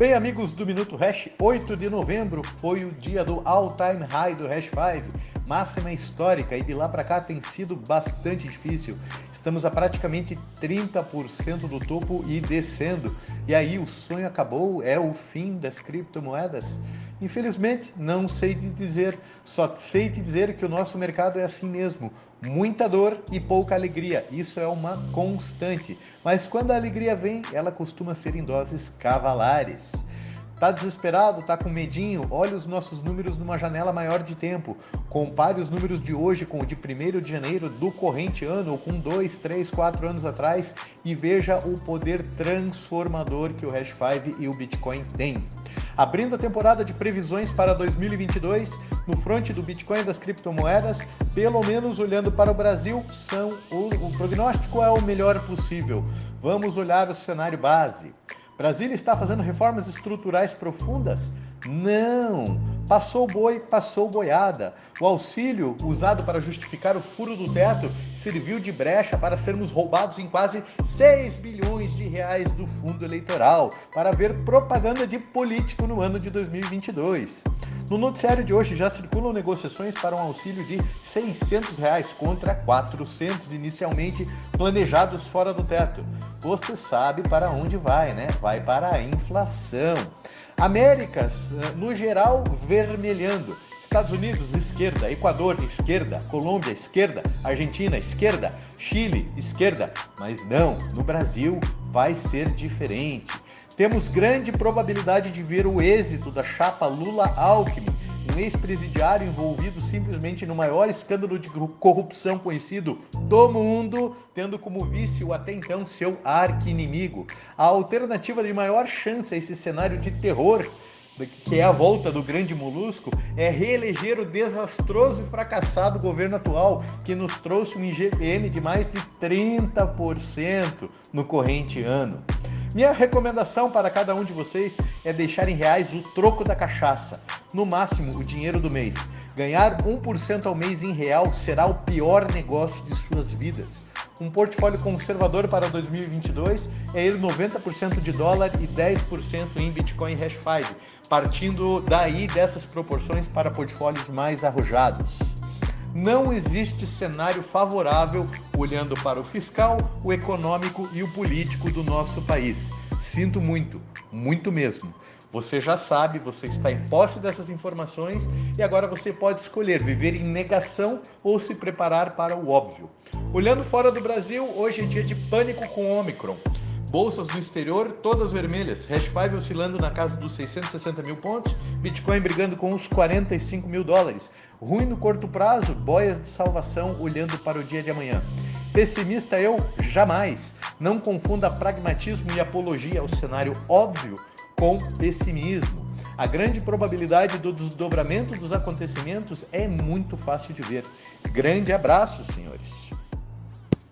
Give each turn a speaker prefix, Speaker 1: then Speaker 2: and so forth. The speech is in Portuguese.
Speaker 1: Bem, amigos do Minuto Hash, 8 de novembro foi o dia do all-time high do Hash 5, máxima histórica, e de lá para cá tem sido bastante difícil. Estamos a praticamente 30% do topo e descendo. E aí o sonho acabou, é o fim das criptomoedas? Infelizmente, não sei te dizer, só sei te dizer que o nosso mercado é assim mesmo. Muita dor e pouca alegria, isso é uma constante. Mas quando a alegria vem, ela costuma ser em doses cavalares. Tá desesperado? Tá com medinho? Olhe os nossos números numa janela maior de tempo. Compare os números de hoje com o de 1 de janeiro do corrente ano, ou com 2, 3, 4 anos atrás, e veja o poder transformador que o Hash 5 e o Bitcoin têm. Abrindo a temporada de previsões para 2022, no fronte do Bitcoin e das criptomoedas, pelo menos olhando para o Brasil, são o, o prognóstico é o melhor possível. Vamos olhar o cenário base. Brasília está fazendo reformas estruturais profundas? Não! Passou boi, passou boiada. O auxílio usado para justificar o furo do teto serviu de brecha para sermos roubados em quase 6 bilhões de reais do fundo eleitoral para ver propaganda de político no ano de 2022. No noticiário de hoje já circulam negociações para um auxílio de 600 reais contra 400 inicialmente planejados fora do teto. Você sabe para onde vai, né? Vai para a inflação. Américas, eh, no geral, vermelhando. Estados Unidos, esquerda. Equador, esquerda. Colômbia, esquerda. Argentina, esquerda. Chile, esquerda. Mas não, no Brasil vai ser diferente. Temos grande probabilidade de ver o êxito da chapa Lula-Alckmin, um ex-presidiário envolvido simplesmente no maior escândalo de corrupção conhecido do mundo, tendo como vice o até então seu arqui-inimigo. A alternativa de maior chance a esse cenário de terror que é a volta do grande molusco, é reeleger o desastroso e fracassado governo atual, que nos trouxe um IGPM de mais de 30% no corrente ano. Minha recomendação para cada um de vocês é deixar em reais o troco da cachaça, no máximo o dinheiro do mês. Ganhar 1% ao mês em real será o pior negócio de suas vidas. Um portfólio conservador para 2022 é ir 90% de dólar e 10% em Bitcoin Hash 5, partindo daí dessas proporções para portfólios mais arrojados. Não existe cenário favorável olhando para o fiscal, o econômico e o político do nosso país. Sinto muito, muito mesmo. Você já sabe, você está em posse dessas informações e agora você pode escolher viver em negação ou se preparar para o óbvio. Olhando fora do Brasil, hoje é dia de pânico com Omicron. Bolsas no exterior, todas vermelhas. Hash 5 oscilando na casa dos 660 mil pontos. Bitcoin brigando com os 45 mil dólares. Ruim no curto prazo, boias de salvação olhando para o dia de amanhã. Pessimista eu? Jamais. Não confunda pragmatismo e apologia ao cenário óbvio com pessimismo. A grande probabilidade do desdobramento dos acontecimentos é muito fácil de ver. Grande abraço, senhores.